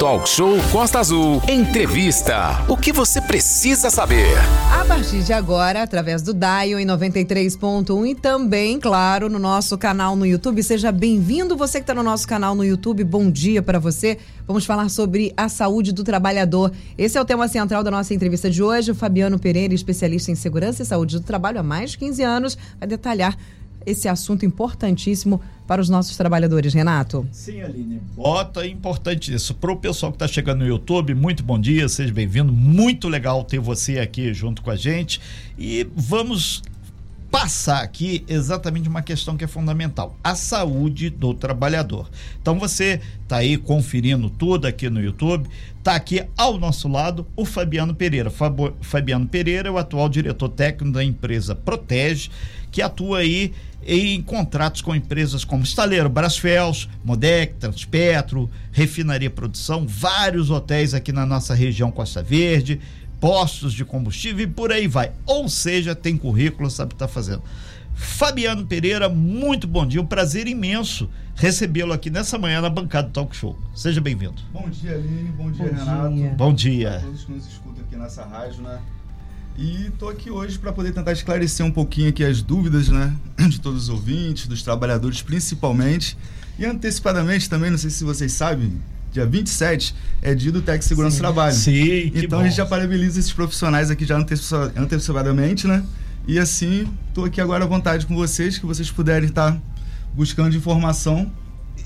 Talk Show Costa Azul. Entrevista. O que você precisa saber? A partir de agora, através do Dial em 93.1 e também, claro, no nosso canal no YouTube. Seja bem-vindo você que está no nosso canal no YouTube. Bom dia para você. Vamos falar sobre a saúde do trabalhador. Esse é o tema central da nossa entrevista de hoje. O Fabiano Pereira, especialista em segurança e saúde do trabalho há mais de 15 anos, vai detalhar esse assunto importantíssimo para os nossos trabalhadores, Renato. Sim, Aline. Bota importante isso. Para o pessoal que está chegando no YouTube, muito bom dia, seja bem-vindo. Muito legal ter você aqui junto com a gente. E vamos passar aqui exatamente uma questão que é fundamental: a saúde do trabalhador. Então você está aí conferindo tudo aqui no YouTube. Está aqui ao nosso lado o Fabiano Pereira. Fabiano Pereira é o atual diretor técnico da empresa Protege, que atua aí em contratos com empresas como Estaleiro Brasfels, Modec, Transpetro, Refinaria Produção, vários hotéis aqui na nossa região Costa Verde, postos de combustível e por aí vai. Ou seja, tem currículo, sabe o que está fazendo. Fabiano Pereira, muito bom dia, um prazer imenso recebê-lo aqui nessa manhã na bancada do Talk Show. Seja bem-vindo. Bom dia, Aline, bom dia, bom Renato. Dia. Bom dia. A todos que nos escutam aqui nessa rádio, né? E estou aqui hoje para poder tentar esclarecer um pouquinho aqui as dúvidas, né, de todos os ouvintes, dos trabalhadores principalmente, e antecipadamente também, não sei se vocês sabem, dia 27 é dia do Tec Segurança Sim. Trabalho. Sim, Então bom. a gente já parabeniza esses profissionais aqui já antecipadamente, né? E assim, estou aqui agora à vontade com vocês, que vocês puderem estar buscando informação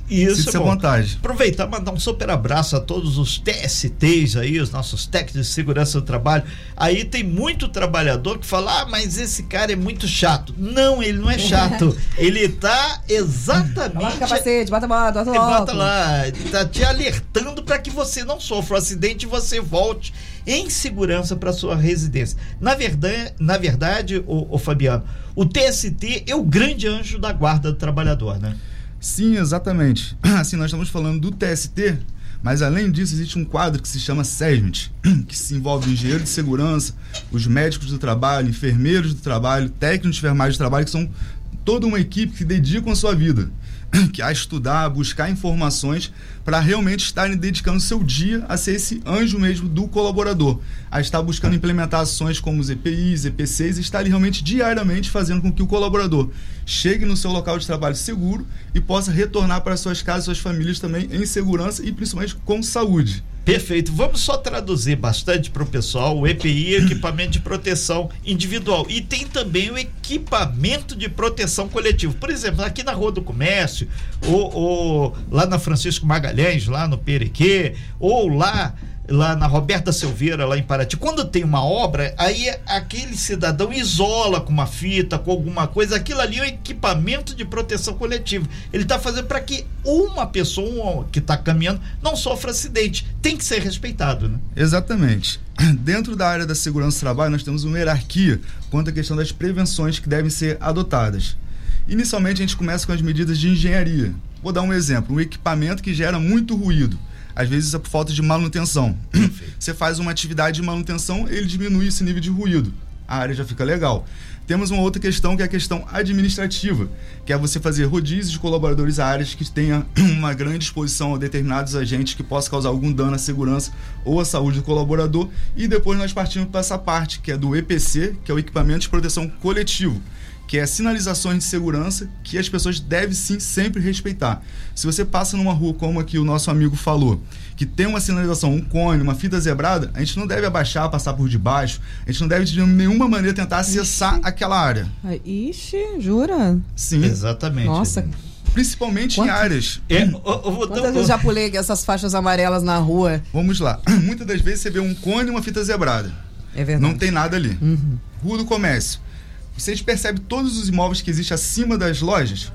Isso, Sinta-se à bom. vontade. Aproveitar e mandar um super abraço a todos os TSTs aí, os nossos técnicos de segurança do trabalho. Aí tem muito trabalhador que fala: ah, mas esse cara é muito chato. Não, ele não é chato. ele tá exatamente. O capacete, bota a bota, bota o bota lá, tá te alertando para que você não sofra um acidente e você volte em segurança para sua residência. Na verdade, na verdade, o, Fabiano, o TST é o grande anjo da guarda do trabalhador, né? Sim, exatamente. Assim, nós estamos falando do TST, mas além disso existe um quadro que se chama SESMIT, que se envolve o engenheiro de segurança, os médicos do trabalho, enfermeiros do trabalho, técnicos de enfermagem do trabalho, que são toda uma equipe que dedicam a sua vida a estudar, a buscar informações para realmente estarem dedicando seu dia a ser esse anjo mesmo do colaborador, a estar buscando implementar ações como os EPIs, EPCs e estarem realmente diariamente fazendo com que o colaborador chegue no seu local de trabalho seguro e possa retornar para suas casas, suas famílias também em segurança e principalmente com saúde. Perfeito. Vamos só traduzir bastante para o pessoal. O EPI equipamento de proteção individual. E tem também o equipamento de proteção coletivo. Por exemplo, aqui na Rua do Comércio, ou, ou lá na Francisco Magalhães, lá no Perequê, ou lá lá na Roberta Silveira, lá em Paraty, quando tem uma obra, aí aquele cidadão isola com uma fita, com alguma coisa, aquilo ali é um equipamento de proteção coletiva. Ele está fazendo para que uma pessoa que está caminhando não sofra acidente. Tem que ser respeitado, né? Exatamente. Dentro da área da segurança do trabalho, nós temos uma hierarquia quanto à questão das prevenções que devem ser adotadas. Inicialmente, a gente começa com as medidas de engenharia. Vou dar um exemplo: um equipamento que gera muito ruído às vezes é por falta de manutenção. Você faz uma atividade de manutenção, ele diminui esse nível de ruído. A área já fica legal. Temos uma outra questão que é a questão administrativa, que é você fazer rodízios de colaboradores a áreas que tenha uma grande exposição a determinados agentes que possa causar algum dano à segurança ou à saúde do colaborador. E depois nós partimos para essa parte, que é do EPC, que é o equipamento de proteção coletivo que é sinalizações de segurança que as pessoas devem sim sempre respeitar. Se você passa numa rua como aqui o nosso amigo falou, que tem uma sinalização, um cone, uma fita zebrada, a gente não deve abaixar, passar por debaixo, a gente não deve de nenhuma maneira tentar acessar Ixi. aquela área. Ixi, jura? Sim. Exatamente. Nossa. Principalmente Quanto? em áreas. É, eu, eu vou Quantas vezes eu já pulei essas faixas amarelas na rua? Vamos lá. Muitas das vezes você vê um cone e uma fita zebrada. É verdade. Não tem nada ali. Uhum. Rua do comércio. Vocês percebem todos os imóveis que existem acima das lojas?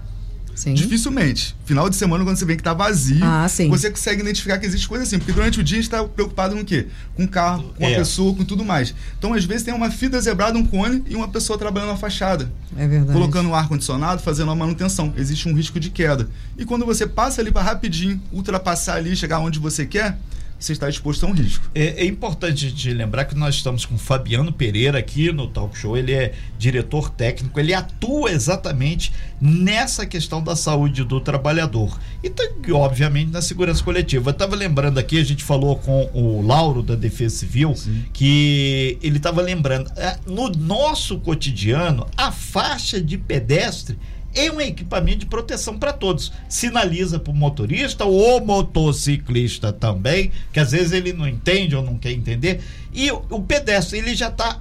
Sim. Dificilmente. Final de semana, quando você vê que tá vazio, Ah, sim. você consegue identificar que existe coisa assim. Porque durante o dia a gente tá preocupado com o quê? Com o carro, com a É. pessoa, com tudo mais. Então, às vezes, tem uma fita zebrada, um cone e uma pessoa trabalhando na fachada. É verdade. Colocando um ar-condicionado, fazendo a manutenção. Existe um risco de queda. E quando você passa ali para rapidinho ultrapassar ali, chegar onde você quer, você está exposto a um risco. É, é, importante a gente lembrar que nós estamos com Fabiano Pereira aqui no Talk Show. Ele é diretor técnico, ele atua exatamente nessa questão da saúde do trabalhador e, obviamente, na segurança coletiva. Eu estava lembrando aqui, a gente falou com o Lauro da Defesa Civil, Sim. que ele estava lembrando, é, no nosso cotidiano, a faixa de pedestre é um equipamento de proteção para todos. Sinaliza para o motorista, o motociclista também, que às vezes ele não entende ou não quer entender. E o, pedestre, ele já está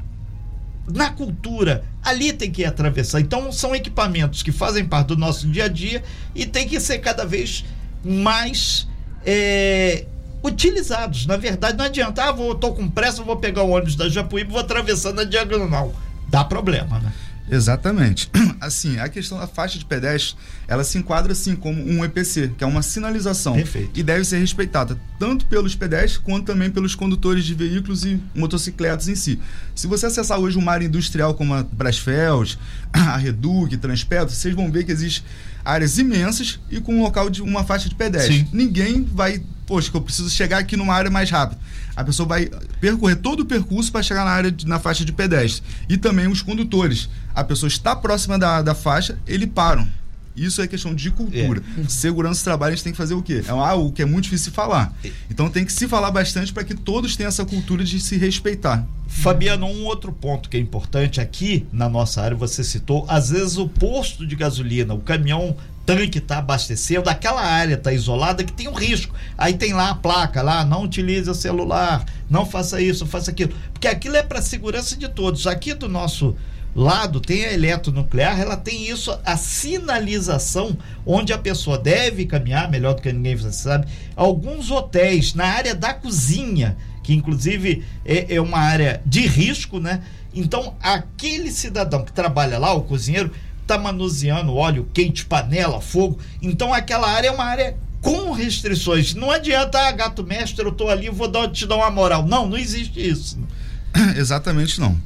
na cultura, ali tem que atravessar. Então, são equipamentos que fazem parte do nosso dia a dia e tem que ser cada vez mais é, utilizados. Na verdade, não adianta, ah, vou, tô com pressa, vou pegar o ônibus da Japuíba e vou atravessando a diagonal. Dá problema, né? Exatamente. Assim, a questão da faixa de pedestre, ela se enquadra assim como um EPC, que é uma sinalização. Perfeito. E deve ser respeitada tanto pelos pedestres quanto também pelos condutores de veículos e motocicletas em si. Se você acessar hoje uma área industrial como a Brasfels, a Reduc, Transpetro, vocês vão ver que existe áreas imensas e com um local de uma faixa de pedestre. Sim. Ninguém vai, poxa, que eu preciso chegar aqui numa área mais rápida. A pessoa vai percorrer todo o percurso para chegar na área de, na faixa de pedestre. E também os condutores. A pessoa está próxima da, da faixa, eles param. Isso é questão de cultura. É. Segurança do trabalho a gente tem que fazer o quê? É algo que é muito difícil falar. É. Então tem que se falar bastante para que todos tenham essa cultura de se respeitar. Fabiano, um outro ponto que é importante aqui na nossa área, você citou, às vezes o posto de gasolina, o caminhão tanque está abastecendo, aquela área está isolada que tem um risco. Aí tem lá a placa lá, não utilize o celular, não faça isso, faça aquilo. Porque aquilo é para segurança de todos. Aqui do nosso lado tem a eletronuclear, ela tem isso, a sinalização onde a pessoa deve caminhar, melhor do que ninguém você sabe. Alguns hotéis na área da cozinha, que inclusive é, é uma área de risco, né? Então, aquele cidadão que trabalha lá, o cozinheiro, está manuseando óleo quente, panela, fogo. Então aquela área é uma área com restrições. Não adianta, ah, gato mestre, eu estou ali, vou dar, te dar uma moral. Não, não existe isso. Exatamente não.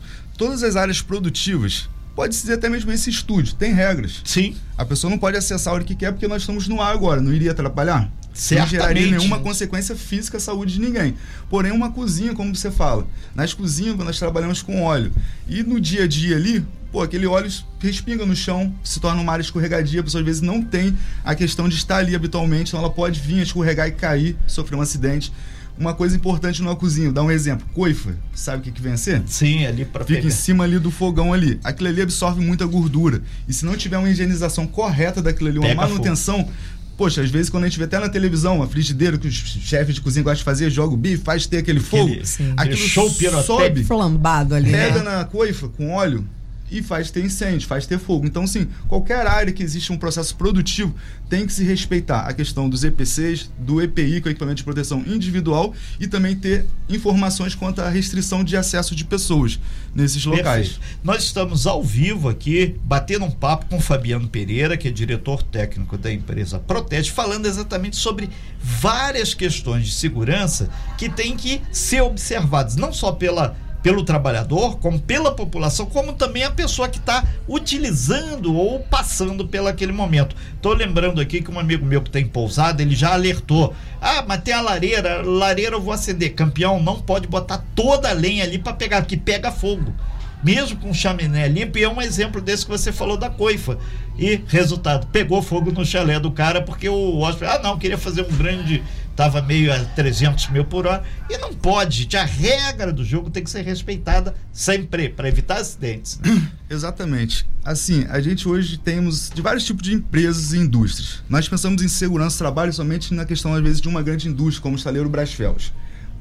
Todas as áreas produtivas, pode ser até mesmo esse estúdio, tem regras. Sim. A pessoa não pode acessar a hora que quer porque nós estamos no ar agora, não iria atrapalhar? Certamente. Não geraria nenhuma consequência física à saúde de ninguém. Porém, uma cozinha, como você fala, nas cozinhas nós trabalhamos com óleo. E no dia a dia ali, pô, aquele óleo respinga no chão, se torna uma área escorregadia, a pessoa às vezes não tem a questão de estar ali habitualmente, então ela pode vir escorregar e cair, sofrer um acidente. Uma coisa importante numa cozinha, dá um exemplo, coifa, sabe o que, que vem a ser? Sim, ali para Fica pegar. em cima ali do fogão ali. Aquilo ali absorve muita gordura. E se não tiver uma higienização correta daquilo ali, uma Pega manutenção, fogo. Poxa, às vezes quando a gente vê até na televisão, a frigideira que os chefes de cozinha gostam de fazer, joga o bife, faz ter aquele fogo. Aquele, sim, aquilo show sobe, flambado ali. Pega né? na coifa com óleo, e faz ter incêndio, faz ter fogo. Então, sim, qualquer área que existe um processo produtivo tem que se respeitar a questão dos EPCs, do EPI, que é o equipamento de proteção individual, e também ter informações quanto à restrição de acesso de pessoas nesses locais. Perfeito. Nós estamos ao vivo aqui, batendo um papo com Fabiano Pereira, que é diretor técnico da empresa Protege, falando exatamente sobre várias questões de segurança que têm que ser observadas, não só pela pelo trabalhador, como pela população, como também a pessoa que está utilizando ou passando pelo aquele momento. Estou lembrando aqui que um amigo meu que tem pousada, ele já alertou. Ah, mas tem a lareira, lareira eu vou acender. Campeão, não pode botar toda a lenha ali para pegar, que pega fogo. Mesmo com chaminé limpo, e é um exemplo desse que você falou da coifa. E resultado, pegou fogo no chalé do cara porque o hóspede, ah, não, queria fazer um grande estava meio a 300 mil por hora. E não pode. A regra do jogo tem que ser respeitada sempre, para evitar acidentes. Né? Exatamente. Assim, a gente hoje temos de vários tipos de empresas e indústrias. Nós pensamos em segurança do trabalho somente na questão, às vezes, de uma grande indústria, como o estaleiro Brasfels.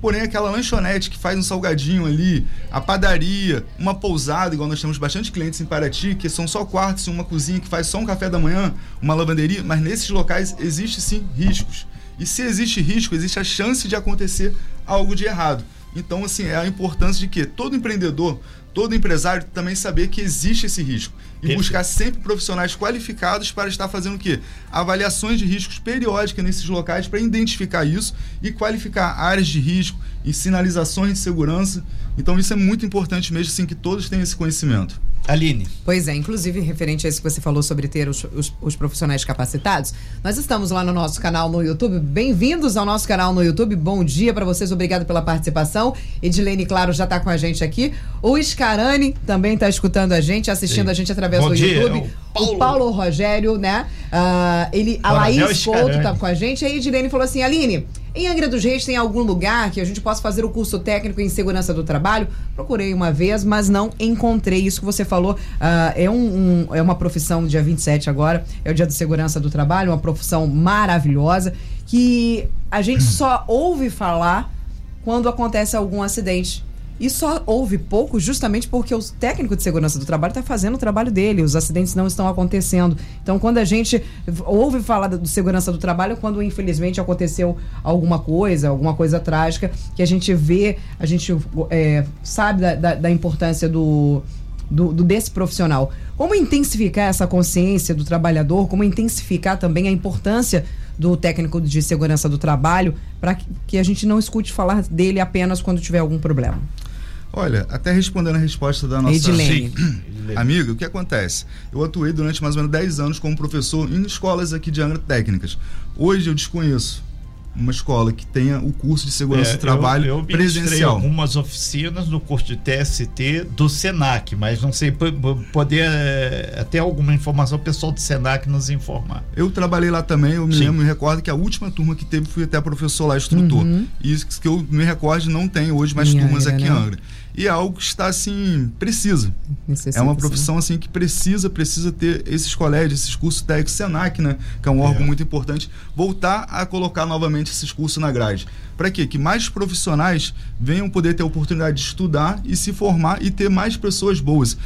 Porém, aquela lanchonete que faz um salgadinho ali, a padaria, uma pousada, igual nós temos bastante clientes em Paraty, que são só quartos e uma cozinha que faz só um café da manhã, uma lavanderia, mas nesses locais existe sim riscos. E se existe risco, existe a chance de acontecer algo de errado. Então, assim, é a importância de que todo empreendedor, todo empresário também saber que existe esse risco. e Perfeito. buscar sempre profissionais qualificados para estar fazendo o quê? Avaliações de riscos periódicas nesses locais para identificar isso e qualificar áreas de risco e sinalizações de segurança. Então isso é muito importante mesmo assim que todos tenham esse conhecimento. Aline. Pois é, inclusive referente a isso que você falou sobre ter os, os, os, profissionais capacitados, nós estamos lá no nosso canal no YouTube. Bem-vindos ao nosso canal no YouTube. Bom dia para vocês, obrigado pela participação. Edilene, claro, já está com a gente aqui. O Scarani também está escutando a gente, assistindo Sim. a gente através Bom do dia, YouTube. É Paulo. O Paulo Rogério, né? Uh, ele, a Laís Couto está com a gente. Aí a Edilene falou assim: Aline, em Angra dos Reis tem algum lugar que a gente possa fazer o curso técnico em segurança do trabalho? Procurei uma vez, mas não encontrei. Isso que você falou uh, é, um, um, é uma profissão, dia 27 agora, é o dia de segurança do trabalho, uma profissão maravilhosa que a gente só ouve falar quando acontece algum acidente. E só houve pouco justamente porque o técnico de segurança do trabalho está fazendo o trabalho dele, os acidentes não estão acontecendo. Então, quando a gente ouve falar do segurança do trabalho, quando infelizmente aconteceu alguma coisa, alguma coisa trágica, que a gente vê, a gente é, sabe da, da, da importância do, do, do, desse profissional. Como intensificar essa consciência do trabalhador, como intensificar também a importância do técnico de segurança do trabalho para que a gente não escute falar dele apenas quando tiver algum problema. Olha, até respondendo a resposta da nossa amiga, o que acontece? Eu atuei durante mais ou menos 10 anos como professor em escolas aqui de Angra técnicas. Hoje eu desconheço uma escola que tenha o curso de segurança é, do trabalho eu, eu presencial. algumas oficinas no curso de TST do Senac, mas não sei poder até alguma informação o pessoal do Senac nos informar. Eu trabalhei lá também, eu me Sim. lembro, me recordo que a última turma que teve fui até professor lá, instrutor. Uhum. E isso que eu me recordo não tem hoje mais Minha turmas aqui né? em Angra e é algo que está assim precisa Necessita, é uma profissão sim. assim que precisa precisa ter esses colégios esses cursos técnicos Senac né? Que é um órgão é. muito importante. Voltar a colocar novamente esses cursos na grade. Para quê? Que mais profissionais venham poder ter a oportunidade de estudar e se formar e ter mais pessoas boas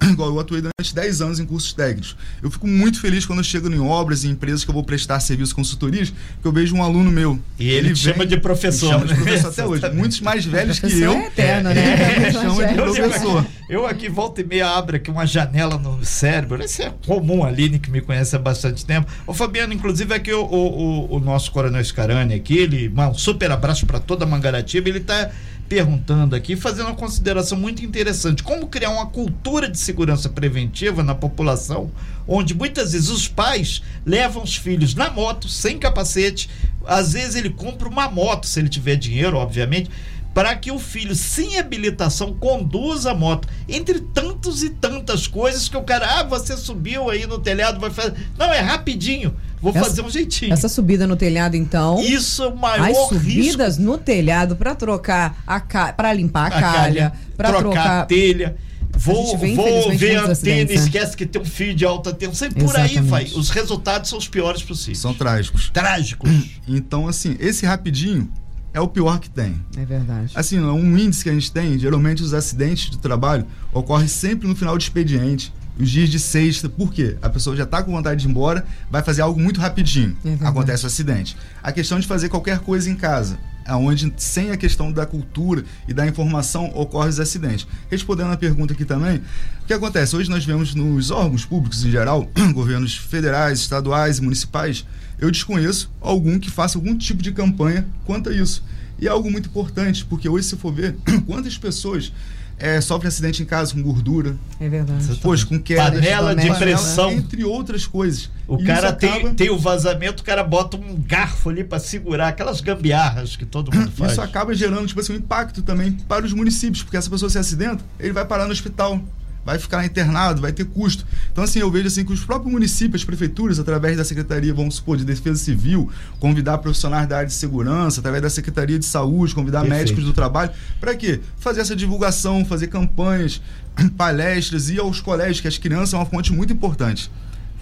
igual eu atuei durante 10 anos em cursos técnicos. Eu fico muito feliz quando eu chego em obras e empresas que eu vou prestar serviço consultorias, que eu vejo um aluno meu. E ele, ele chama de professor. Chama de professor até hoje. Muitos mais velhos que eu. É eterno, né? Me chama de professor. Eu aqui volta e meia abro aqui uma janela no cérebro. Isso é comum, a Aline, que me conhece há bastante tempo. O Fabiano, inclusive, aqui o, o, o nosso Coronel Scarani aqui, ele, um super abraço para toda a Mangaratiba, ele está perguntando aqui, fazendo uma consideração muito interessante. Como criar uma cultura de segurança preventiva na população, onde muitas vezes os pais levam os filhos na moto, sem capacete. Às vezes ele compra uma moto, se ele tiver dinheiro, obviamente, para que o filho, sem habilitação, conduza a moto. Entre tantos e tantas coisas que o cara, ah, você subiu aí no telhado, vai fazer. Não, é rapidinho. Vou essa, fazer um jeitinho. Essa subida no telhado, então. Isso é o maior As subidas risco. no telhado para trocar a ca... para limpar a, a calha, para trocar, trocar a telha. Vou, vê, vou ver a antena, né? esquece que tem um fio de alta tensão. E por aí vai. Os resultados são os piores possíveis. São trágicos. Trágicos. Então, assim, esse rapidinho é o pior que tem. É verdade. Assim, um índice que a gente tem, geralmente os acidentes de trabalho ocorrem sempre no final de expediente os dias de sexta. Por quê? A pessoa já está com vontade de ir embora, vai fazer algo muito rapidinho. É acontece o acidente. A questão de fazer qualquer coisa em casa, aonde sem a questão da cultura e da informação ocorre os acidentes. Respondendo a pergunta aqui também, o que acontece? Hoje nós vemos nos órgãos públicos em geral, governos federais, estaduais e municipais, eu desconheço algum que faça algum tipo de campanha quanto a isso. E é algo muito importante, porque hoje, se for ver quantas pessoas é, sofre acidente em casa com gordura. É verdade. Pois, com queda. Panela de pressão. Entre outras coisas. O e cara tem, acaba... tem o vazamento, o cara bota um garfo ali para segurar aquelas gambiarras que todo mundo faz. Isso acaba gerando tipo assim, um impacto também para os municípios, porque essa pessoa se acidenta, ele vai parar no hospital vai ficar internado, vai ter custo. Então, assim, eu vejo assim que os próprios municípios, as prefeituras, através da Secretaria, vamos supor, de Defesa Civil, convidar profissionais da área de segurança, através da Secretaria de Saúde, convidar Perfeito. médicos do trabalho, para quê? Fazer essa divulgação, fazer campanhas, palestras, ir aos colégios, que as crianças são uma fonte muito importante.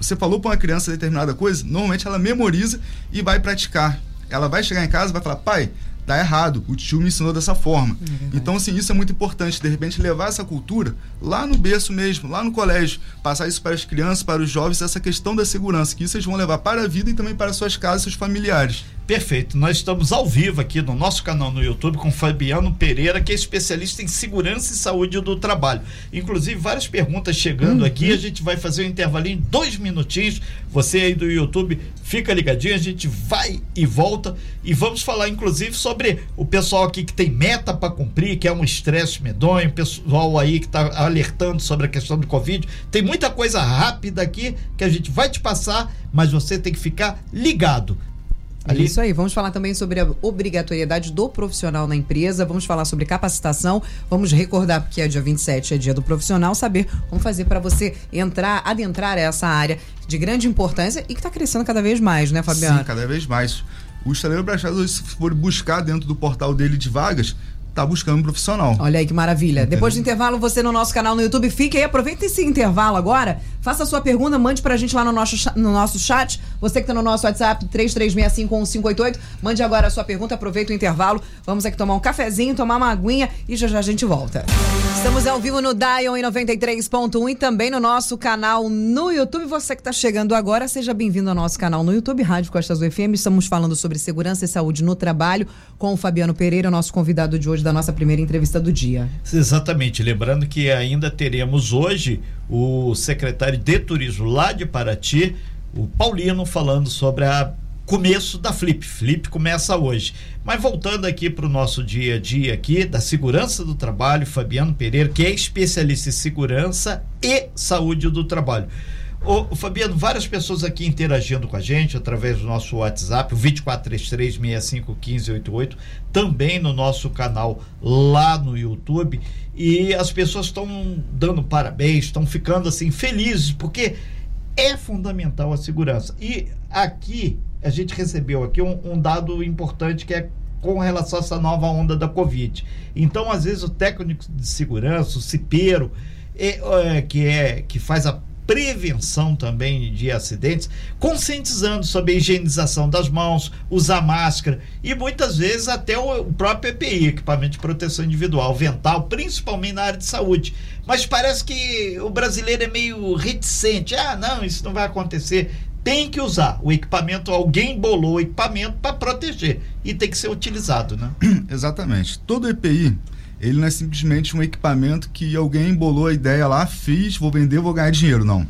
Você falou para uma criança determinada coisa, normalmente ela memoriza e vai praticar. Ela vai chegar em casa e vai falar, pai, tá errado. O tio me ensinou dessa forma. É então, assim, isso é muito importante. De repente, levar essa cultura lá no berço mesmo, lá no colégio. Passar isso para as crianças, para os jovens, essa questão da segurança, que isso eles vão levar para a vida e também para suas casas, seus familiares. Perfeito. Nós estamos ao vivo aqui no nosso canal no YouTube com Fabiano Pereira, que é especialista em segurança e saúde do trabalho. Inclusive, várias perguntas chegando uhum. aqui. A gente vai fazer um intervalinho, dois minutinhos. Você aí do YouTube, fica ligadinho. A gente vai e volta. E vamos falar, inclusive, sobre o pessoal aqui que tem meta para cumprir, que é um estresse medonho, o pessoal aí que está alertando sobre a questão do Covid. Tem muita coisa rápida aqui que a gente vai te passar, mas você tem que ficar ligado. Ali... Isso aí, vamos falar também sobre a obrigatoriedade do profissional na empresa, vamos falar sobre capacitação, vamos recordar porque é dia 27, é dia do profissional, saber como fazer para você entrar, adentrar essa área de grande importância e que está crescendo cada vez mais, né, Fabiano? Sim, cada vez mais. O estaleiro Brachado, se for buscar dentro do portal dele de vagas, tá buscando um profissional. Olha aí que maravilha. Entendeu? Depois do intervalo, você no nosso canal no YouTube, fique aí, aproveita esse intervalo agora, faça a sua pergunta, mande pra gente lá no nosso, no nosso chat. Você que tá no nosso WhatsApp, 33651588, mande agora a sua pergunta, aproveita o intervalo. Vamos aqui tomar um cafezinho, tomar uma aguinha e já já a gente volta. Estamos ao vivo no Dion em 93.1 e também no nosso canal no YouTube. Você que está chegando agora, seja bem-vindo ao nosso canal no YouTube, Rádio Costa Azul FM. Estamos falando sobre segurança e saúde no trabalho com o Fabiano Pereira, nosso convidado de hoje da nossa primeira entrevista do dia. Exatamente. Lembrando que ainda teremos hoje o secretário de Turismo lá de Paraty, o Paulino, falando sobre a começo da Flip. Flip começa hoje. Mas voltando aqui para o nosso dia a dia aqui da segurança do trabalho, Fabiano Pereira, que é especialista em segurança e saúde do trabalho. Ô, Fabiano, várias pessoas aqui interagindo com a gente através do nosso WhatsApp, o 2433-651588, também no nosso canal lá no YouTube. E as pessoas estão dando parabéns, estão ficando assim felizes, porque é fundamental a segurança. E aqui, a gente recebeu aqui um, um dado importante que é com relação a essa nova onda da Covid. Então, às vezes, o técnico de segurança, o cipeiro, é, é, que, é, que faz a prevenção também de acidentes, conscientizando sobre a higienização das mãos, usar máscara e muitas vezes até o próprio EPI, equipamento de proteção individual, vental, principalmente na área de saúde. Mas parece que o brasileiro é meio reticente. Ah, não, isso não vai acontecer. Tem que usar o equipamento, alguém bolou o equipamento para proteger e tem que ser utilizado, né? Exatamente. Todo EPI ele não é simplesmente um equipamento que alguém embolou a ideia lá, fiz, vou vender, vou ganhar dinheiro. Não.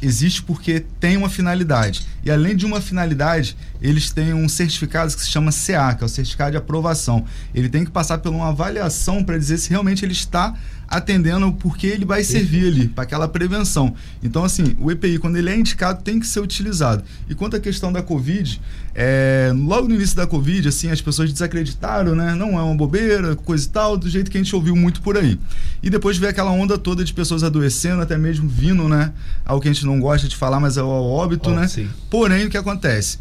Existe porque tem uma finalidade. E além de uma finalidade, eles têm um certificado que se chama CA, que é o certificado de aprovação. Ele tem que passar por uma avaliação para dizer se realmente ele está atendendo porque ele vai servir ali para aquela prevenção. Então, assim, o EPI, quando ele é indicado, tem que ser utilizado. E quanto à questão da Covid, é, logo no início da Covid, assim, as pessoas desacreditaram, né? Não é uma bobeira, coisa e tal, do jeito que a gente ouviu muito por aí. E depois veio aquela onda toda de pessoas adoecendo, até mesmo vindo, né? Algo que a gente não gosta de falar, mas é o óbito, oh, né? Sim. Porém, o que acontece?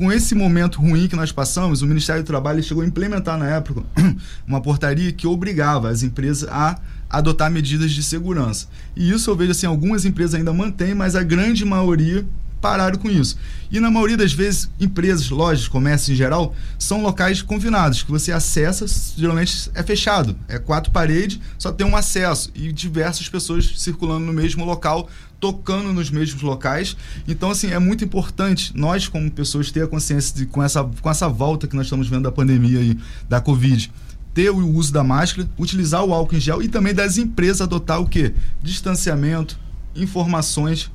com esse momento ruim que nós passamos, o Ministério do Trabalho chegou a implementar na época uma portaria que obrigava as empresas a adotar medidas de segurança. E isso eu vejo assim, algumas empresas ainda mantêm, mas a grande maioria pararam com isso. E na maioria das vezes, empresas, lojas, comércio em geral, são locais confinados, que você acessa, geralmente é fechado. É quatro paredes, só tem um acesso e diversas pessoas circulando no mesmo local, tocando nos mesmos locais. Então, assim, é muito importante nós, como pessoas, ter a consciência de, com, essa, com essa volta que nós estamos vendo da pandemia aí, da Covid ter o uso da máscara, utilizar o álcool em gel e também das empresas adotar o que? Distanciamento, informações.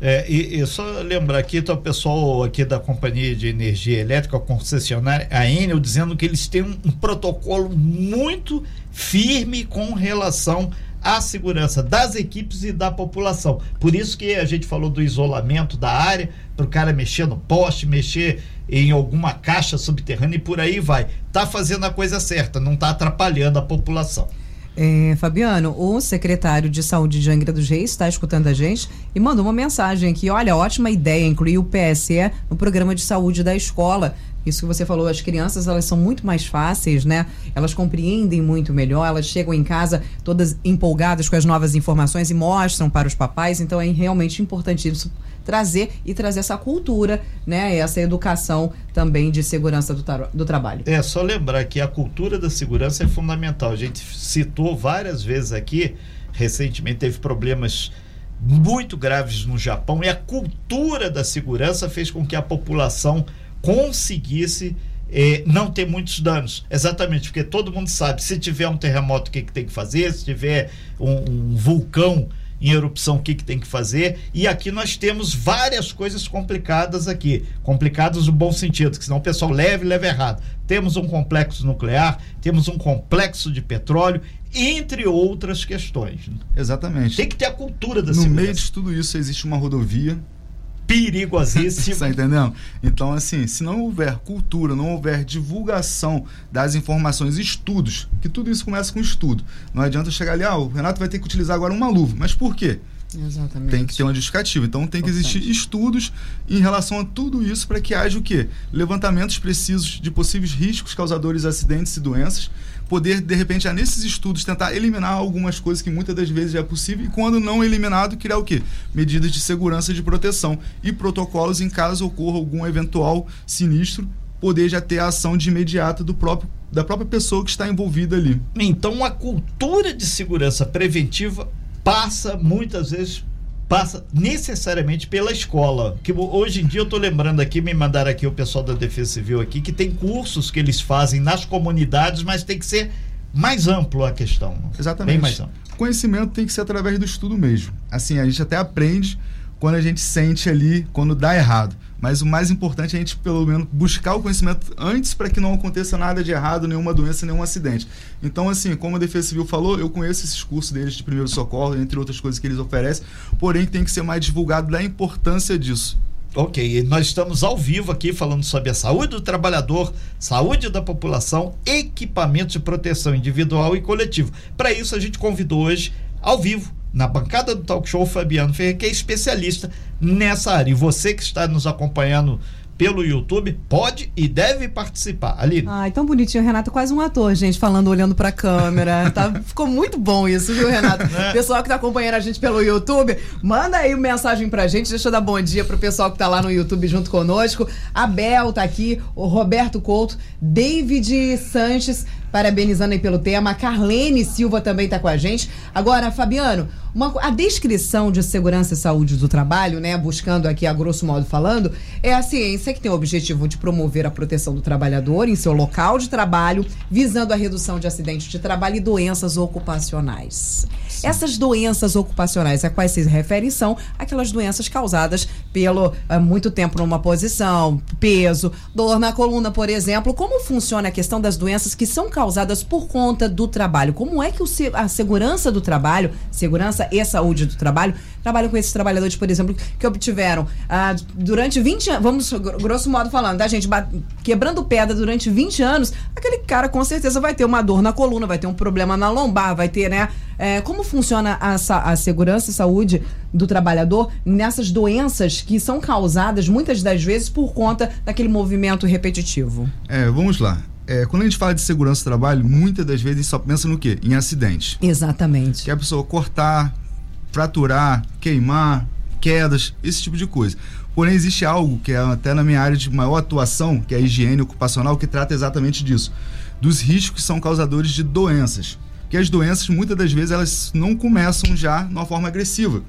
É, e, e, só lembrar aqui, tá o pessoal aqui da Companhia de Energia Elétrica, a concessionária, a Enel, dizendo que eles têm um, um protocolo muito firme com relação à segurança das equipes e da população. Por isso que a gente falou do isolamento da área, para o cara mexer no poste, mexer em alguma caixa subterrânea e por aí vai. Tá fazendo a coisa certa, não tá atrapalhando a população. É, Fabiano, o secretário de Saúde de Angra dos Reis está escutando a gente e mandou uma mensagem aqui. Olha, ótima ideia incluir o PSE no programa de saúde da escola. Isso que você falou, as crianças elas são muito mais fáceis, né? Elas compreendem muito melhor, elas chegam em casa todas empolgadas com as novas informações e mostram para os papais, então é realmente importante isso trazer e trazer essa cultura, né? Essa educação também de segurança do, do trabalho. É, só lembrar que a cultura da segurança é fundamental. A gente citou várias vezes aqui, recentemente teve problemas muito graves no Japão e a cultura da segurança fez com que a população conseguisse é, não ter muitos danos. Exatamente, porque todo mundo sabe, se tiver um terremoto, o que, que tem que fazer, se tiver um, um vulcão em erupção, o que, que tem que fazer. E aqui nós temos várias coisas complicadas aqui. Complicadas no bom sentido, que senão o pessoal leva e leva errado. Temos um complexo nuclear, temos um complexo de petróleo, entre outras questões. Exatamente. Tem que ter a cultura da no segurança. No meio de tudo isso existe uma rodovia perigosíssimo. tá entendendo? Então, assim, se não houver cultura, não houver divulgação das informações, estudos, que tudo isso começa com estudo. Não adianta chegar ali, ah, o Renato vai ter que utilizar agora uma luva. Mas por quê? Exatamente. Tem que ter uma justificativa. Então tem que existir estudos em relação a tudo isso para que haja o quê? Levantamentos precisos de possíveis riscos causadores de acidentes e doenças. Poder, de repente, já nesses estudos, tentar eliminar algumas coisas que muitas das vezes é possível, e quando não eliminado, criar o quê? Medidas de segurança e de proteção e protocolos em caso ocorra algum eventual sinistro, poder já ter a ação de imediato do próprio da própria pessoa que está envolvida ali. Então, a cultura de segurança preventiva passa muitas vezes passa necessariamente pela escola. Que hoje em dia eu estou lembrando aqui, me mandaram aqui o pessoal da Defesa Civil aqui, que tem cursos que eles fazem nas comunidades, mas tem que ser mais amplo a questão. Exatamente. Bem mais amplo. Conhecimento tem que ser através do estudo mesmo. Assim, a gente até aprende quando a gente sente ali quando dá errado. Mas o mais importante é a gente, pelo menos, buscar o conhecimento antes para que não aconteça nada de errado, nenhuma doença, nenhum acidente. Então, assim, como a Defesa Civil falou, eu conheço esses cursos deles de primeiro socorro, entre outras coisas que eles oferecem, porém tem que ser mais divulgado da importância disso. Ok, nós estamos ao vivo aqui falando sobre a saúde do trabalhador, saúde da população, equipamentos de proteção individual e coletivo. Para isso, a gente convidou hoje, ao vivo, na bancada do talk show Fabiano Ferreira, que é especialista nessa área. E você que está nos acompanhando pelo YouTube, pode e deve participar. Ali. Ai, tão bonitinho, Renato, quase um ator, gente, falando, olhando pra câmera. Tá, ficou muito bom isso, viu, Renato? É. Pessoal que tá acompanhando a gente pelo YouTube, manda aí mensagem pra gente. Deixa eu dar bom dia pro pessoal que tá lá no YouTube junto conosco. A Bel tá aqui, o Roberto Couto, David Sanches parabenizando aí pelo tema. A Carlene Silva também está com a gente. Agora, Fabiano, uma, a descrição de segurança e saúde do trabalho, né, buscando aqui a grosso modo falando, é a ciência que tem o objetivo de promover a proteção do trabalhador em seu local de trabalho, visando a redução de acidentes de trabalho e doenças ocupacionais. Sim. Essas doenças ocupacionais a quais se referem são aquelas doenças causadas pelo uh, muito tempo numa posição, peso, dor na coluna, por exemplo. Como funciona a questão das doenças que são causadas causadas por conta do trabalho. Como é que o, a segurança do trabalho, segurança e saúde do trabalho, trabalham com esses trabalhadores, por exemplo, que obtiveram ah, durante 20 anos, vamos grosso modo falando, tá, gente? Quebrando pedra durante 20 anos, aquele cara com certeza vai ter uma dor na coluna, vai ter um problema na lombar, vai ter, né? É, como funciona a, a segurança e saúde do trabalhador nessas doenças que são causadas muitas das vezes por conta daquele movimento repetitivo? É, vamos lá é, quando a gente fala de segurança do trabalho, muitas das vezes só pensa no quê? Em acidente. Exatamente. Que é a pessoa cortar, fraturar, queimar, quedas, esse tipo de coisa. Porém, existe algo que é até na minha área de maior atuação, que é a higiene ocupacional, que trata exatamente disso. Dos riscos que são causadores de doenças. Que as doenças, muitas das vezes, elas não começam já de uma forma agressiva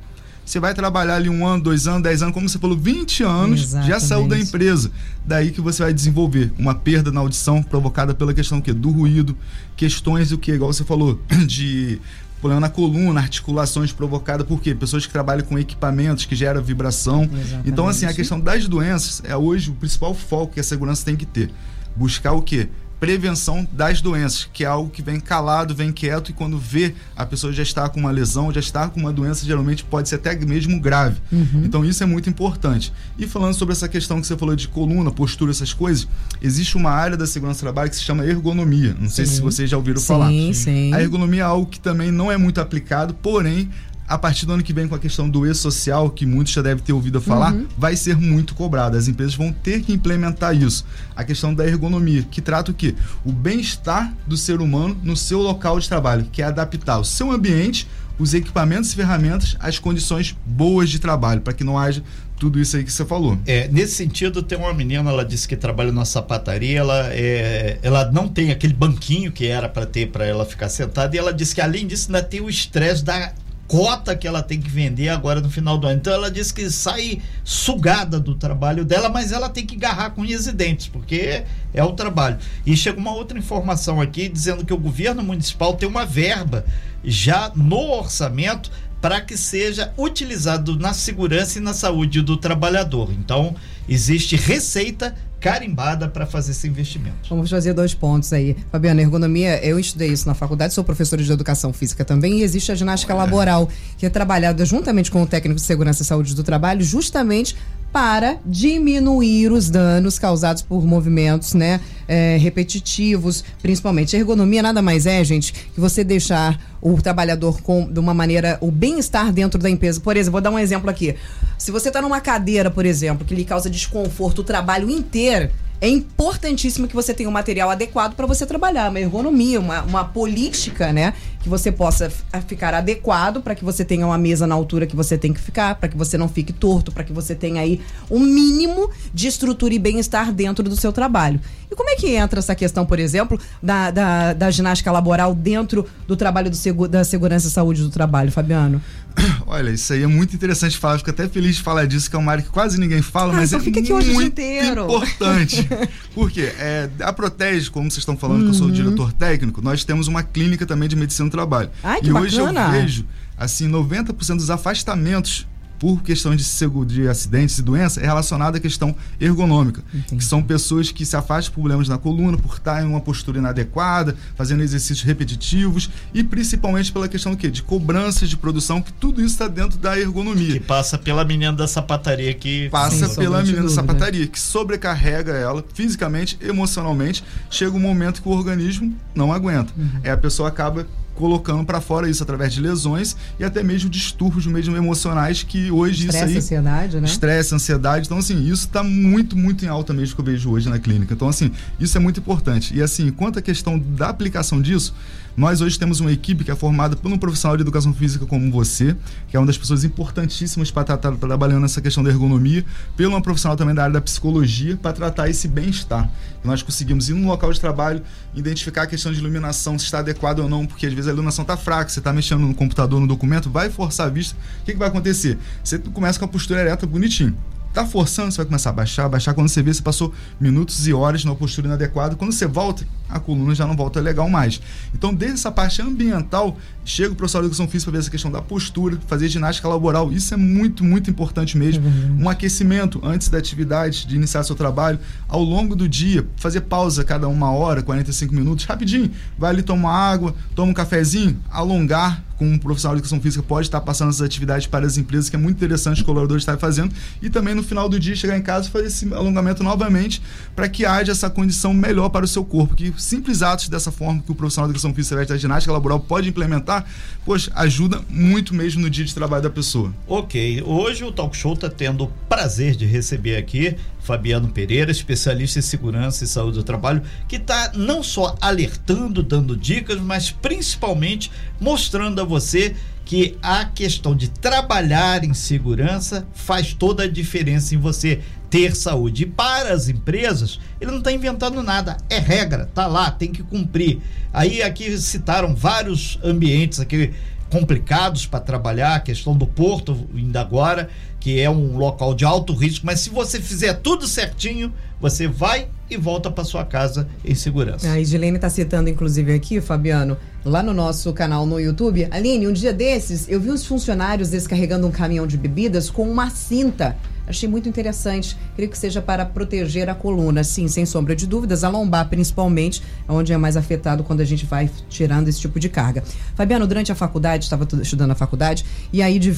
você vai trabalhar ali um ano, dois anos, dez anos, como você falou, 20 anos, Exatamente. já saiu da empresa. Daí que você vai desenvolver uma perda na audição provocada pela questão que do ruído, questões do que, igual você falou, de problema na coluna, articulações provocadas por quê? Pessoas que trabalham com equipamentos que geram vibração. Exatamente. Então, assim, a questão das doenças é hoje o principal foco que a segurança tem que ter. Buscar o quê? Prevenção das doenças, que é algo que vem calado, vem quieto e quando vê a pessoa já está com uma lesão, já está com uma doença, geralmente pode ser até mesmo grave. Uhum. Então isso é muito importante. E falando sobre essa questão que você falou de coluna, postura, essas coisas, existe uma área da segurança do trabalho que se chama ergonomia. Não sei sim. se vocês já ouviram sim, falar. Sim. A ergonomia é algo que também não é muito aplicado, porém a partir do ano que vem com a questão do e-social, que muitos já devem ter ouvido falar, uhum. vai ser muito cobrada. As empresas vão ter que implementar isso. A questão da ergonomia, que trata o quê? O bem-estar do ser humano no seu local de trabalho, que é adaptar o seu ambiente, os equipamentos e ferramentas às condições boas de trabalho, para que não haja tudo isso aí que você falou. É, nesse sentido, tem uma menina, ela disse que trabalha na sapataria, ela, é, ela não tem aquele banquinho que era para ter para ela ficar sentada, e ela disse que além disso ainda tem o estresse da cota que ela tem que vender agora no final do ano. Então ela diz que sai sugada do trabalho dela, mas ela tem que agarrar com unhas e dentes, porque é o trabalho. E chega uma outra informação aqui dizendo que o governo municipal tem uma verba já no orçamento para que seja utilizado na segurança e na saúde do trabalhador. Então, existe receita carimbada para fazer esse investimento. Vamos fazer dois pontos aí. Fabiana, ergonomia, eu estudei isso na faculdade, sou professora de educação física também, e existe a ginástica laboral, que é trabalhada juntamente com o técnico de segurança e saúde do trabalho, justamente para diminuir os danos causados por movimentos né, é, repetitivos, principalmente. A ergonomia nada mais é, gente, que você deixar o trabalhador com de uma maneira, o bem-estar dentro da empresa. Por exemplo, vou dar um exemplo aqui. Se você está numa cadeira, por exemplo, que lhe causa desconforto o trabalho inteiro, é importantíssimo que você tenha um material adequado para você trabalhar, uma ergonomia, uma, uma política, né? Que você possa ficar adequado para que você tenha uma mesa na altura que você tem que ficar, para que você não fique torto, para que você tenha aí um mínimo de estrutura e bem-estar dentro do seu trabalho. E como é que entra essa questão, por exemplo, da, da, da ginástica laboral dentro do trabalho do, da segurança e saúde do trabalho, Fabiano? Olha, isso aí é muito interessante falar. Fico até feliz de falar disso, que é uma área que quase ninguém fala, ah, mas é fica aqui muito hoje inteiro. importante. Por quê? É, a Protege, como vocês estão falando, uhum. que eu sou o uhum. diretor técnico, nós temos uma clínica também de medicina trabalho. Ai, que e bacana. hoje eu vejo, assim, 90% dos afastamentos por questão de, de acidentes e doenças é relacionada à questão ergonômica, Entendi. que são pessoas que se afastam de problemas na coluna por estar em uma postura inadequada, fazendo exercícios repetitivos e principalmente pela questão do quê? de cobranças de produção, que tudo isso está dentro da ergonomia. Que passa pela menina da sapataria que passa Sim, pela menina da sapataria que sobrecarrega ela fisicamente, emocionalmente, chega um momento que o organismo não aguenta. Uhum. É a pessoa acaba colocando para fora isso através de lesões e até mesmo distúrbios mesmo emocionais que hoje estresse, isso aí ansiedade, né? Estresse, ansiedade. Então assim, isso está muito, muito em alta mesmo que eu vejo hoje na clínica. Então assim, isso é muito importante. E assim, quanto à questão da aplicação disso, nós hoje temos uma equipe que é formada por um profissional de educação física como você, que é uma das pessoas importantíssimas para estar trabalhando nessa questão da ergonomia, pelo um profissional também da área da psicologia, para tratar esse bem-estar. Nós conseguimos ir no local de trabalho, identificar a questão de iluminação, se está adequado ou não, porque às vezes a iluminação está fraca, você está mexendo no computador, no documento, vai forçar a vista. O que, que vai acontecer? Você começa com a postura ereta bonitinho. Tá forçando, você vai começar a baixar, baixar. Quando você vê, você passou minutos e horas numa postura inadequada. Quando você volta, a coluna já não volta legal mais. Então, desde essa parte ambiental, chega o professor de educação física para ver essa questão da postura, fazer ginástica laboral. Isso é muito, muito importante mesmo. Uhum. Um aquecimento antes da atividade, de iniciar seu trabalho. Ao longo do dia, fazer pausa cada uma hora, 45 minutos, rapidinho. Vai ali tomar água, toma um cafezinho, alongar com um profissional de educação física pode estar passando essas atividades para as empresas, que é muito interessante os colaboradores estarem fazendo. E também no final do dia chegar em casa e fazer esse alongamento novamente para que haja essa condição melhor para o seu corpo. Que simples atos dessa forma que o profissional de educação física da ginástica laboral pode implementar, pois ajuda muito mesmo no dia de trabalho da pessoa. Ok, hoje o Talk Show está tendo o prazer de receber aqui Fabiano Pereira, especialista em segurança e saúde do trabalho, que está não só alertando, dando dicas, mas principalmente mostrando a você que a questão de trabalhar em segurança faz toda a diferença em você ter saúde. E para as empresas, ele não está inventando nada, é regra, tá lá, tem que cumprir. Aí aqui citaram vários ambientes aqui complicados para trabalhar, a questão do porto ainda agora, que é um local de alto risco, mas se você fizer tudo certinho, você vai e volta para sua casa em segurança. A Edilene está citando, inclusive, aqui, Fabiano, lá no nosso canal no YouTube. Aline, um dia desses, eu vi uns funcionários descarregando um caminhão de bebidas com uma cinta Achei muito interessante. Creio que seja para proteger a coluna, sim, sem sombra de dúvidas. A lombar, principalmente, é onde é mais afetado quando a gente vai tirando esse tipo de carga. Fabiano, durante a faculdade, estava estudando na faculdade, e aí, de,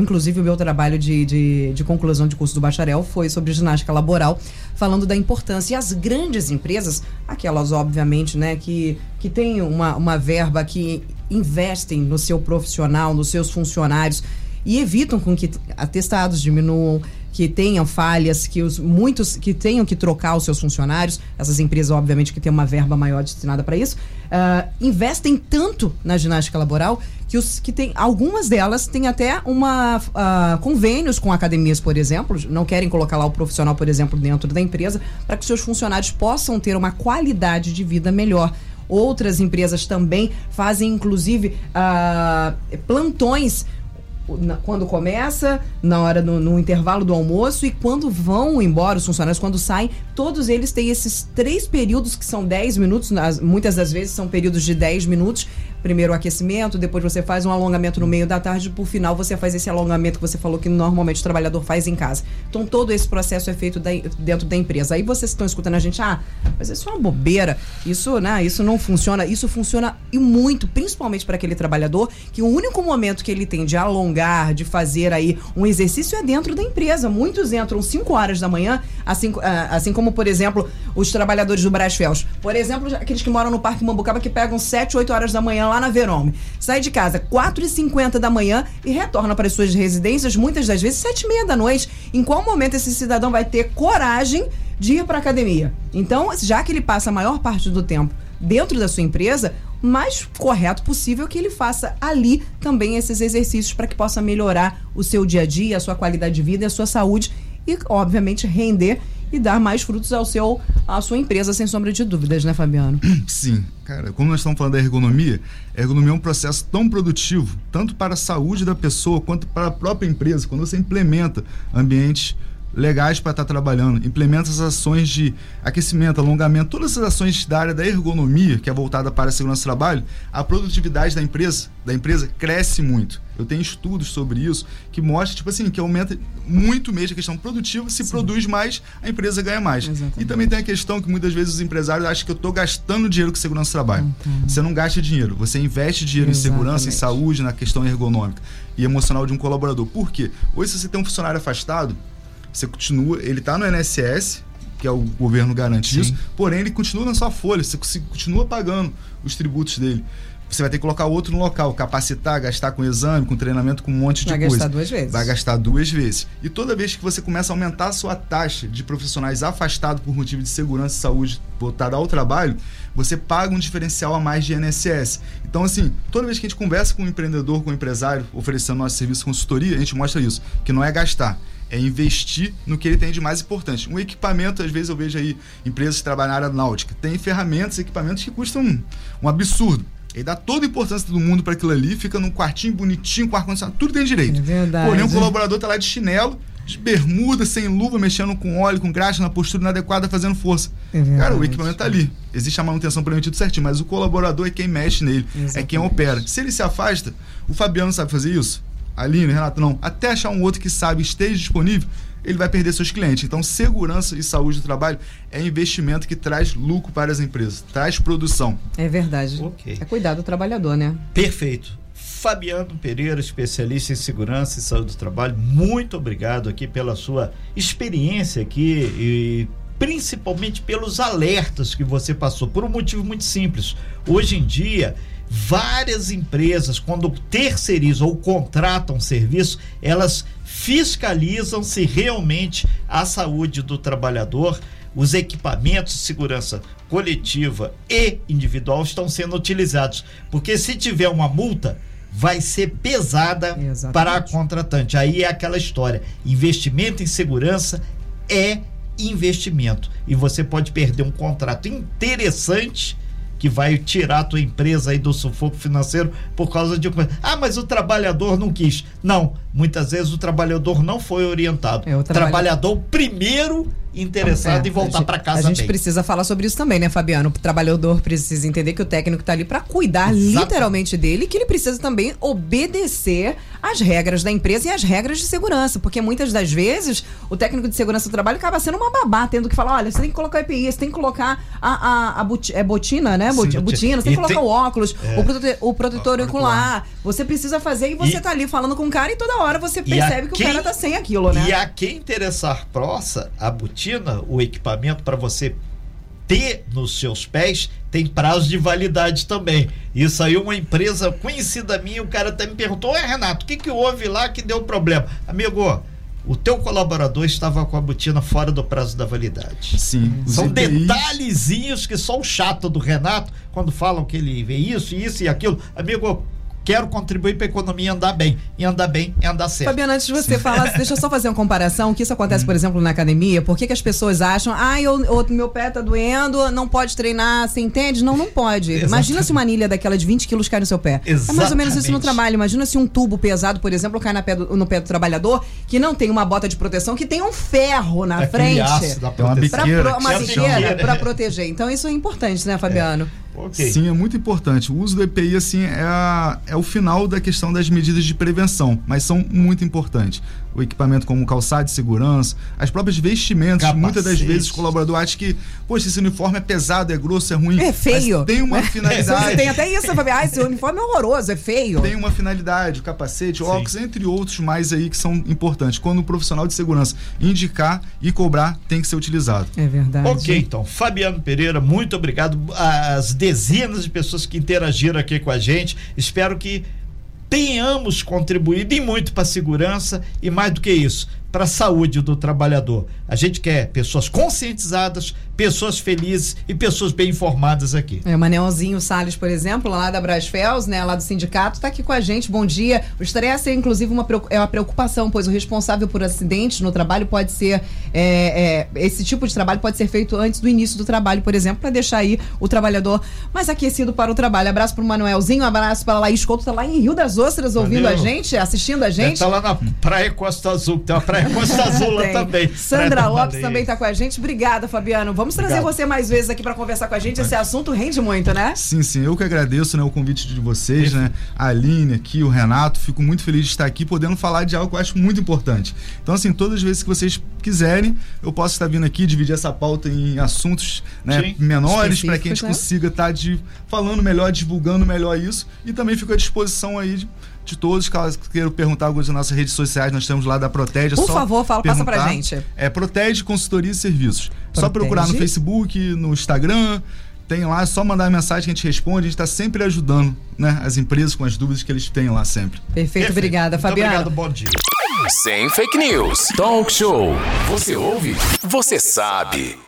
inclusive, o meu trabalho de, de, de conclusão de curso do bacharel foi sobre ginástica laboral, falando da importância. E as grandes empresas, aquelas, obviamente, né, que, que têm uma, uma verba que investem no seu profissional, nos seus funcionários e evitam com que atestados diminuam, que tenham falhas, que os muitos que tenham que trocar os seus funcionários, essas empresas, obviamente, que têm uma verba maior destinada para isso, uh, investem tanto na ginástica laboral que, os, que tem, algumas delas têm até uma uh, convênios com academias, por exemplo, não querem colocar lá o profissional, por exemplo, dentro da empresa, para que seus funcionários possam ter uma qualidade de vida melhor. Outras empresas também fazem, inclusive, ah, plantões quando começa, na hora no, no intervalo do almoço e quando vão embora os funcionários, quando saem, todos eles têm esses três períodos que são 10 minutos, muitas das vezes são períodos de 10 minutos. Primeiro o aquecimento, depois você faz um alongamento no meio da tarde, por final você faz esse alongamento que você falou que normalmente o trabalhador faz em casa. Então todo esse processo é feito da- dentro da empresa. Aí vocês estão escutando a gente, ah, mas isso é uma bobeira, isso, né, isso não funciona. Isso funciona e muito, principalmente para aquele trabalhador que o único momento que ele tem de alongar, de fazer aí um exercício é dentro da empresa. Muitos entram 5 horas da manhã, assim, ah, assim como, por exemplo, os trabalhadores do Brasfels. Por exemplo, aqueles que moram no Parque Mambucaba que pegam 7, 8 horas da manhã lá na Verome. Sai de casa 4h50 da manhã e retorna para as suas residências, muitas das vezes 7 e meia da noite. Em qual momento esse cidadão vai ter coragem de ir para academia? Então, já que ele passa a maior parte do tempo dentro da sua empresa, mais correto possível é que ele faça ali também esses exercícios para que possa melhorar o seu dia a dia, a sua qualidade de vida e a sua saúde e, obviamente, render e dar mais frutos ao seu, à sua empresa, sem sombra de dúvidas, né, Fabiano? Sim, cara, como nós estamos falando da ergonomia, a ergonomia é um processo tão produtivo, tanto para a saúde da pessoa quanto para a própria empresa, quando você implementa ambientes legais para estar trabalhando, implementa as ações de aquecimento, alongamento, todas essas ações da área da ergonomia, que é voltada para a segurança do trabalho, a produtividade da empresa, da empresa cresce muito. Eu tenho estudos sobre isso que mostram, tipo assim, que aumenta muito mesmo a questão produtiva, se produz mais, a empresa ganha mais. Exatamente. E também tem a questão que muitas vezes os empresários acham que eu estou gastando dinheiro com segurança do trabalho. Você não gasta dinheiro, você investe dinheiro em segurança, em Exatamente. saúde, na questão ergonômica e emocional de um colaborador. Por quê? Hoje, se você tem um funcionário afastado, você continua, ele está no INSS, que é o governo garante Sim. isso, porém ele continua na sua folha, você continua pagando os tributos dele. Você vai ter que colocar outro no local, capacitar, gastar com exame, com treinamento, com um monte de Vai coisa. gastar duas vezes. Vai gastar duas vezes. E toda vez que você começa a aumentar a sua taxa de profissionais afastados por motivo de segurança e saúde voltada ao trabalho, você paga um diferencial a mais de INSS. Então, assim, toda vez que a gente conversa com um empreendedor, com um empresário, oferecendo nosso serviço de consultoria, a gente mostra isso, que não é gastar, é investir no que ele tem de mais importante. Um equipamento, às vezes eu vejo aí empresas que trabalham na área náutica, tem ferramentas, equipamentos que custam um, um absurdo. Ele dá toda a importância do mundo para aquilo ali, fica num quartinho bonitinho, com ar-condicionado, tudo tem direito. É verdade. Porém, o colaborador tá lá de chinelo, de bermuda, sem luva, mexendo com óleo, com graxa, na postura inadequada, fazendo força. É. Cara, o equipamento tá ali. Existe a manutenção permitida certinho, mas o colaborador é quem mexe nele, é quem Exatamente. opera. Se ele se afasta, o Fabiano sabe fazer isso? Aline, Renato, não. Até achar um outro que sabe esteja disponível, ele vai perder seus clientes. Então, segurança e saúde do trabalho é investimento que traz lucro para as empresas, traz produção. É verdade. Ok. É cuidar do trabalhador, né? Perfeito. Fabiano Pereira, especialista em segurança e saúde do trabalho, muito obrigado aqui pela sua experiência aqui e principalmente pelos alertas que você passou, por um motivo muito simples. Hoje em dia, várias empresas, quando terceirizam ou contratam serviço, elas fiscalizam se realmente a saúde do trabalhador, os equipamentos de segurança coletiva e individual estão sendo utilizados. Porque se tiver uma multa, vai ser pesada Exatamente. para a contratante. Aí é aquela história: investimento em segurança é investimento. E você pode perder um contrato interessante que vai tirar a tua empresa aí do sufoco financeiro por causa de uma... Ah, mas o trabalhador não quis. Não, muitas vezes o trabalhador não foi orientado. É, o o trabalha- trabalhador primeiro interessado É, em voltar para casa A gente bem. precisa falar sobre isso também, né, Fabiano? O trabalhador precisa entender que o técnico tá ali para cuidar Exato. literalmente dele, que ele precisa também obedecer às regras da empresa e às regras de segurança, porque muitas das vezes o técnico de segurança do trabalho acaba sendo uma babá, tendo que falar, olha, você tem que colocar EPI, você tem que colocar a, a, a boti- é botina, né? Boti- Sim. botina, você tem que colocar tem- o óculos, o, prote- o protetor Ó, ocular. Você precisa fazer e você E- tá ali falando com o cara e toda hora você percebe que quem- o cara tá sem aquilo, né? E a quem interessar prossa, a botina, o equipamento para você ter nos seus pés, tem prazo de validade também. Isso aí, uma empresa conhecida minha, o cara até me perguntou: Ué, Renato, o que, que houve lá que deu problema? Amigo, o teu colaborador estava com a botina fora do prazo da validade. Sim. São EPIs detalhezinhos que só o chato do Renato, quando falam que ele vê isso, isso e aquilo. Amigo, quero contribuir para a economia andar bem. E andar bem é andar certo. Fabiana, antes de você falar, deixa eu só fazer uma comparação, que isso acontece, por exemplo, na academia. Por que, que as pessoas acham, ah, eu, eu- meu pé tá doendo, não pode treinar, você entende? Não, não pode. Imagina se uma anilha daquela de 20 quilos cai no seu pé. É mais ou menos isso no Exatamente. trabalho. Imagina se um tubo pesado, por exemplo, cai pé do- no pé do trabalhador, que não tem uma bota de proteção, que tem um ferro na Aquele frente. aço da proteção. Pra uma biqueira pra proteger. Então isso é importante, né, Fabiano? Ok. Sim, é muito importante. O uso do EPI, assim, é, a- é o final da questão das medidas de prevenção, mas são muito importantes. O equipamento como calçado de segurança, as próprias vestimentas, Capacete. muitas das vezes o colaborador acha que, poxa, esse uniforme é pesado, é grosso, é ruim. É feio. Mas tem uma finalidade. tem até isso, Fabiano. Ah, esse uniforme é horroroso, é feio. Tem uma finalidade, o capacete, o óculos, entre outros mais aí que são importantes. Quando o profissional de segurança indicar e cobrar, tem que ser utilizado. É verdade. Ok, então, Fabiano Pereira, muito obrigado às dezenas de pessoas que interagiram aqui com a gente. Espero que tenhamos contribuído e muito para a segurança e mais do que isso, para a saúde do trabalhador. A gente quer pessoas conscientizadas, pessoas felizes e pessoas bem informadas aqui. É, o Manelzinho Salles, por exemplo, lá da Brasfels, né, lá do sindicato, tá aqui com a gente. Bom dia. O estresse é, inclusive, uma, é uma preocupação, pois o responsável por acidentes no trabalho pode ser. é, é, esse tipo de trabalho pode ser feito antes do início do trabalho, por exemplo, para deixar aí o trabalhador mais aquecido para o trabalho. Abraço pro Manuelzinho, abraço para a Laís Couto, tá lá em Rio das Ostras ouvindo Valeu. a gente, assistindo a gente. Está lá na Praia Costa Azul, que tem uma Praia Costa Azul lá também. Sandra Lopes também tá com a gente. Obrigada, Fabiano. Vamos trazer Obrigado. você mais vezes aqui para conversar com a gente. Esse assunto rende muito, né? Sim, sim, eu que agradeço né, o convite de vocês, né? A Aline aqui, o Renato, fico muito feliz de estar aqui podendo falar de algo que eu acho muito importante. Então, assim, todas as vezes que vocês quiserem, eu posso estar vindo aqui dividir essa pauta em assuntos né, Sim. menores para que a gente né? consiga estar de, falando melhor, divulgando melhor isso. E também fico à disposição aí de, de todos, caso queiram perguntar algumas das nossas redes sociais, nós temos lá da Protege. Por só favor, fala, passa pra perguntar. gente. É Protege Consultoria e Serviços. Só Protege. procurar no Facebook, no Instagram, tem lá, é só mandar mensagem que a gente responde. A gente está sempre ajudando né, as empresas com as dúvidas que eles têm lá sempre. Perfeito, Perfeito. obrigada, Muito Fabiano. Obrigado, bom dia. Sem fake news. Talk show. Você ouve? Você sabe.